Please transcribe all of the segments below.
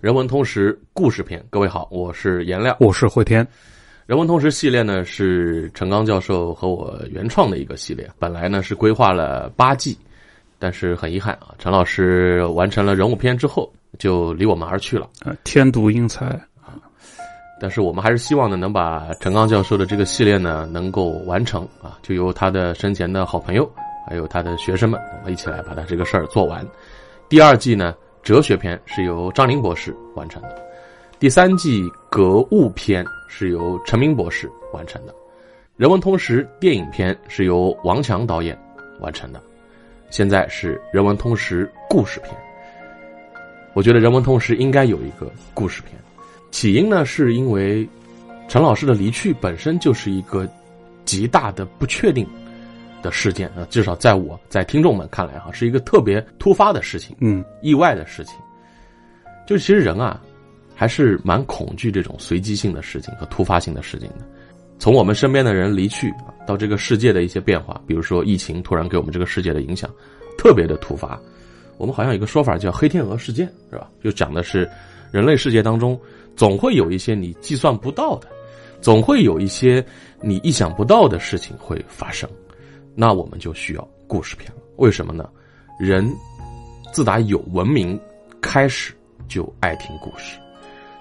人文通识故事篇，各位好，我是颜亮，我是慧天。人文通识系列呢是陈刚教授和我原创的一个系列，本来呢是规划了八季，但是很遗憾啊，陈老师完成了人物篇之后就离我们而去了。呃，天妒英才啊！但是我们还是希望呢能把陈刚教授的这个系列呢能够完成啊，就由他的生前的好朋友还有他的学生们，我们一起来把他这个事儿做完。第二季呢。哲学篇是由张林博士完成的，第三季格物篇是由陈明博士完成的，人文通识电影篇是由王强导演完成的，现在是人文通识故事篇。我觉得人文通识应该有一个故事篇，起因呢是因为陈老师的离去本身就是一个极大的不确定。的事件啊，至少在我在听众们看来哈，是一个特别突发的事情，嗯，意外的事情。就其实人啊，还是蛮恐惧这种随机性的事情和突发性的事情的。从我们身边的人离去啊，到这个世界的一些变化，比如说疫情突然给我们这个世界的影响，特别的突发。我们好像有一个说法叫“黑天鹅事件”，是吧？就讲的是人类世界当中总会有一些你计算不到的，总会有一些你意想不到的事情会发生。那我们就需要故事片了。为什么呢？人自打有文明开始就爱听故事。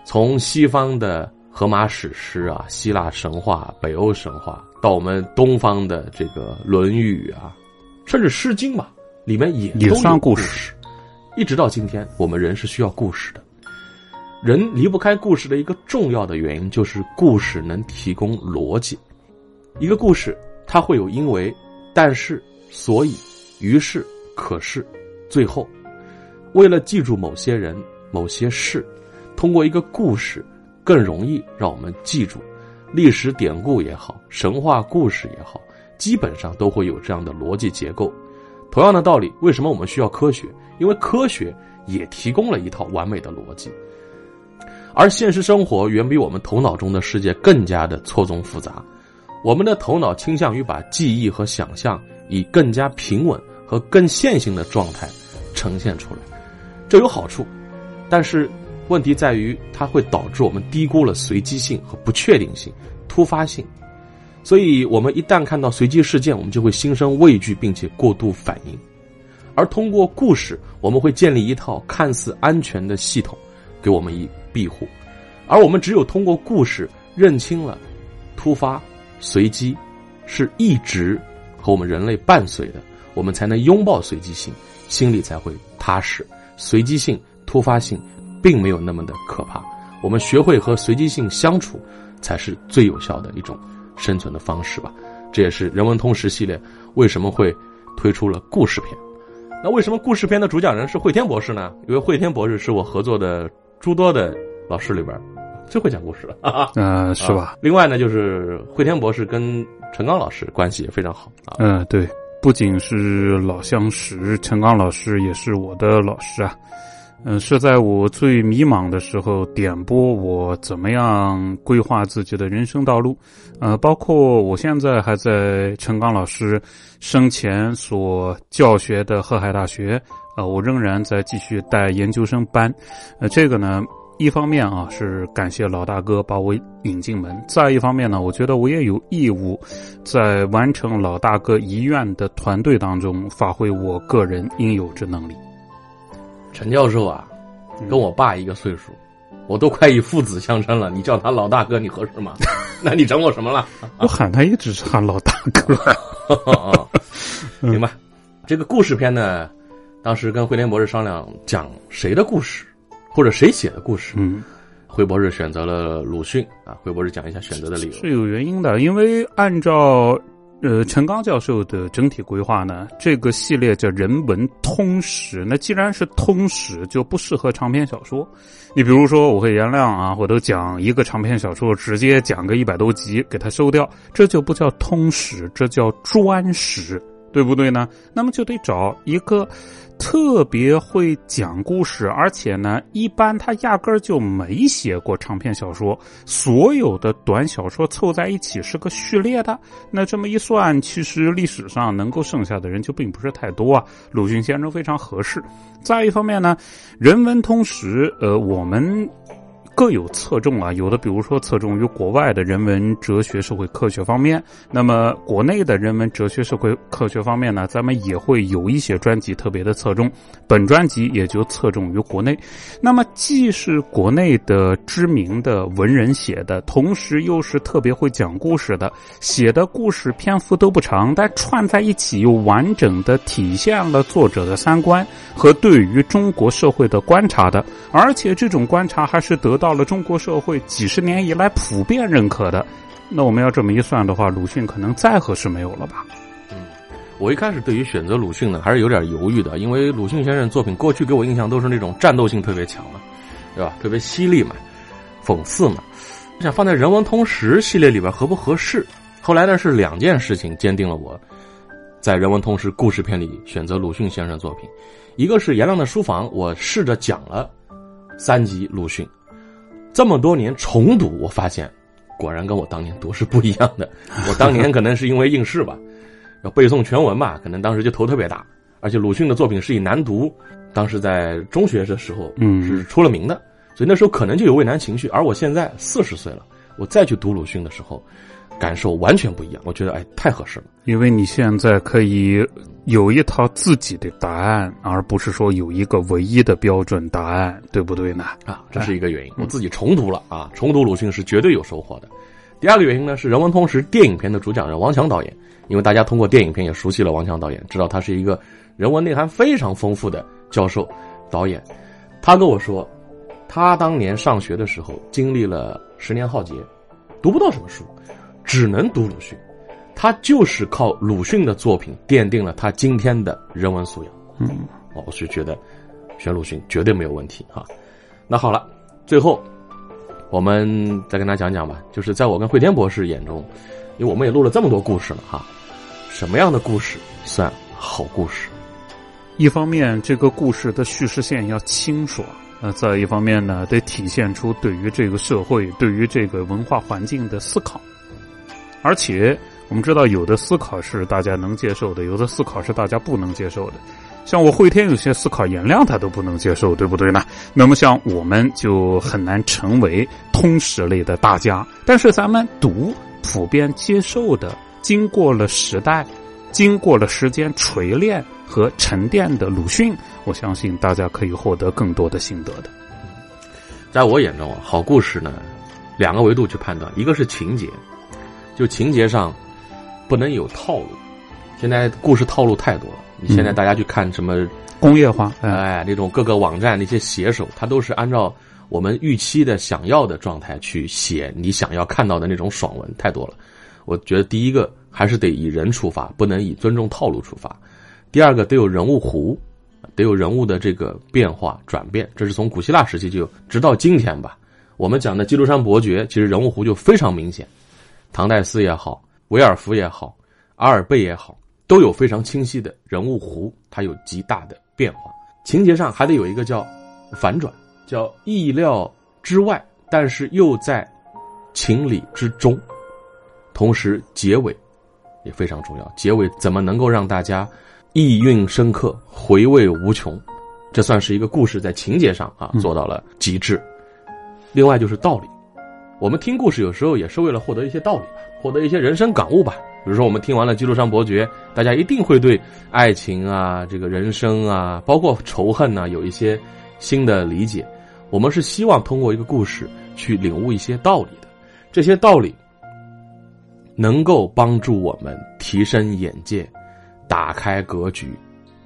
从西方的荷马史诗啊、希腊神话、北欧神话，到我们东方的这个《论语》啊，甚至《诗经》嘛，里面也也算故事。一直到今天，我们人是需要故事的。人离不开故事的一个重要的原因，就是故事能提供逻辑。一个故事，它会有因为。但是，所以，于是，可是，最后，为了记住某些人、某些事，通过一个故事，更容易让我们记住。历史典故也好，神话故事也好，基本上都会有这样的逻辑结构。同样的道理，为什么我们需要科学？因为科学也提供了一套完美的逻辑。而现实生活远比我们头脑中的世界更加的错综复杂。我们的头脑倾向于把记忆和想象以更加平稳和更线性的状态呈现出来，这有好处，但是问题在于它会导致我们低估了随机性和不确定性、突发性。所以，我们一旦看到随机事件，我们就会心生畏惧，并且过度反应。而通过故事，我们会建立一套看似安全的系统，给我们以庇护。而我们只有通过故事认清了突发。随机是一直和我们人类伴随的，我们才能拥抱随机性，心里才会踏实。随机性、突发性并没有那么的可怕，我们学会和随机性相处，才是最有效的一种生存的方式吧。这也是人文通识系列为什么会推出了故事片。那为什么故事片的主讲人是慧天博士呢？因为慧天博士是我合作的诸多的老师里边。最会讲故事了 啊，嗯，是吧？另外呢，就是慧天博士跟陈刚老师关系也非常好啊。嗯，对，不仅是老相识，陈刚老师也是我的老师啊。嗯，是在我最迷茫的时候点拨我怎么样规划自己的人生道路。呃，包括我现在还在陈刚老师生前所教学的河海大学，呃，我仍然在继续带研究生班。呃，这个呢。一方面啊，是感谢老大哥把我引进门；再一方面呢，我觉得我也有义务，在完成老大哥遗愿的团队当中，发挥我个人应有之能力。陈教授啊，跟我爸一个岁数，我都快以父子相称了，你叫他老大哥，你合适吗？那你整我什么了？我喊他一直是喊老大哥。明白，这个故事片呢，当时跟慧莲博士商量，讲谁的故事？或者谁写的故事？嗯，惠博士选择了鲁迅啊。惠博士讲一下选择的理由是有原因的，因为按照呃陈刚教授的整体规划呢，这个系列叫人文通史。那既然是通史，就不适合长篇小说。你比如说，我会原谅啊，我都讲一个长篇小说，直接讲个一百多集，给它收掉，这就不叫通史，这叫专史。对不对呢？那么就得找一个特别会讲故事，而且呢，一般他压根儿就没写过长篇小说，所有的短小说凑在一起是个序列的。那这么一算，其实历史上能够剩下的人就并不是太多啊。鲁迅先生非常合适。再一方面呢，人文通识，呃，我们。各有侧重啊，有的比如说侧重于国外的人文、哲学、社会科学方面，那么国内的人文、哲学、社会科学方面呢，咱们也会有一些专辑特别的侧重。本专辑也就侧重于国内。那么既是国内的知名的文人写的，同时又是特别会讲故事的，写的故事篇幅都不长，但串在一起又完整的体现了作者的三观和对于中国社会的观察的，而且这种观察还是得到。到了中国社会几十年以来普遍认可的，那我们要这么一算的话，鲁迅可能再合适没有了吧？嗯，我一开始对于选择鲁迅呢，还是有点犹豫的，因为鲁迅先生作品过去给我印象都是那种战斗性特别强的，对吧？特别犀利嘛，讽刺嘛，我想放在人文通识系列里边合不合适？后来呢是两件事情坚定了我在人文通识故事片里选择鲁迅先生作品，一个是颜良的书房，我试着讲了三集鲁迅。这么多年重读，我发现，果然跟我当年读是不一样的。我当年可能是因为应试吧，要背诵全文吧，可能当时就头特别大。而且鲁迅的作品是以难读，当时在中学的时候，嗯，是出了名的，所以那时候可能就有畏难情绪。而我现在四十岁了，我再去读鲁迅的时候。感受完全不一样，我觉得哎，太合适了。因为你现在可以有一套自己的答案，而不是说有一个唯一的标准答案，对不对呢？啊，这是一个原因。我自己重读了啊，重读鲁迅是绝对有收获的。第二个原因呢，是人文通识电影片的主讲人王强导演，因为大家通过电影片也熟悉了王强导演，知道他是一个人文内涵非常丰富的教授导演。他跟我说，他当年上学的时候经历了十年浩劫，读不到什么书。只能读鲁迅，他就是靠鲁迅的作品奠定了他今天的人文素养。嗯，我是觉得选鲁迅绝对没有问题哈。那好了，最后我们再跟他讲讲吧，就是在我跟慧天博士眼中，因为我们也录了这么多故事了哈，什么样的故事算好故事？一方面，这个故事的叙事线要清爽；那再一方面呢，得体现出对于这个社会、对于这个文化环境的思考。而且我们知道，有的思考是大家能接受的，有的思考是大家不能接受的。像我会天有些思考，颜亮他都不能接受，对不对呢？那么像我们就很难成为通识类的大家。但是咱们读普遍接受的，经过了时代、经过了时间锤炼和沉淀的鲁迅，我相信大家可以获得更多的心得的。在我眼中，好故事呢，两个维度去判断，一个是情节。就情节上，不能有套路。现在故事套路太多了。你现在大家去看什么工业化，哎，那种各个网站那些写手，他都是按照我们预期的、想要的状态去写你想要看到的那种爽文，太多了。我觉得第一个还是得以人出发，不能以尊重套路出发。第二个得有人物弧，得有人物的这个变化转变。这是从古希腊时期就直到今天吧。我们讲的《基督山伯爵》，其实人物弧就非常明显。唐代斯也好，维尔福也好，阿尔贝也好，都有非常清晰的人物弧，它有极大的变化。情节上还得有一个叫反转，叫意料之外，但是又在情理之中。同时，结尾也非常重要。结尾怎么能够让大家意蕴深刻、回味无穷？这算是一个故事在情节上啊做到了极致。另外就是道理。我们听故事有时候也是为了获得一些道理吧，获得一些人生感悟吧。比如说，我们听完了《基督山伯爵》，大家一定会对爱情啊、这个人生啊，包括仇恨呐，有一些新的理解。我们是希望通过一个故事去领悟一些道理的，这些道理能够帮助我们提升眼界、打开格局，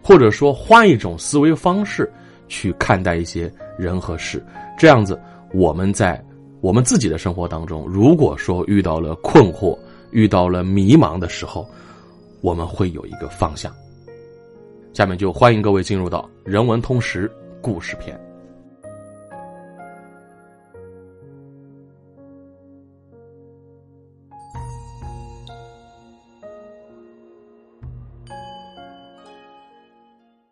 或者说换一种思维方式去看待一些人和事。这样子，我们在。我们自己的生活当中，如果说遇到了困惑、遇到了迷茫的时候，我们会有一个方向。下面就欢迎各位进入到人文通识故事篇。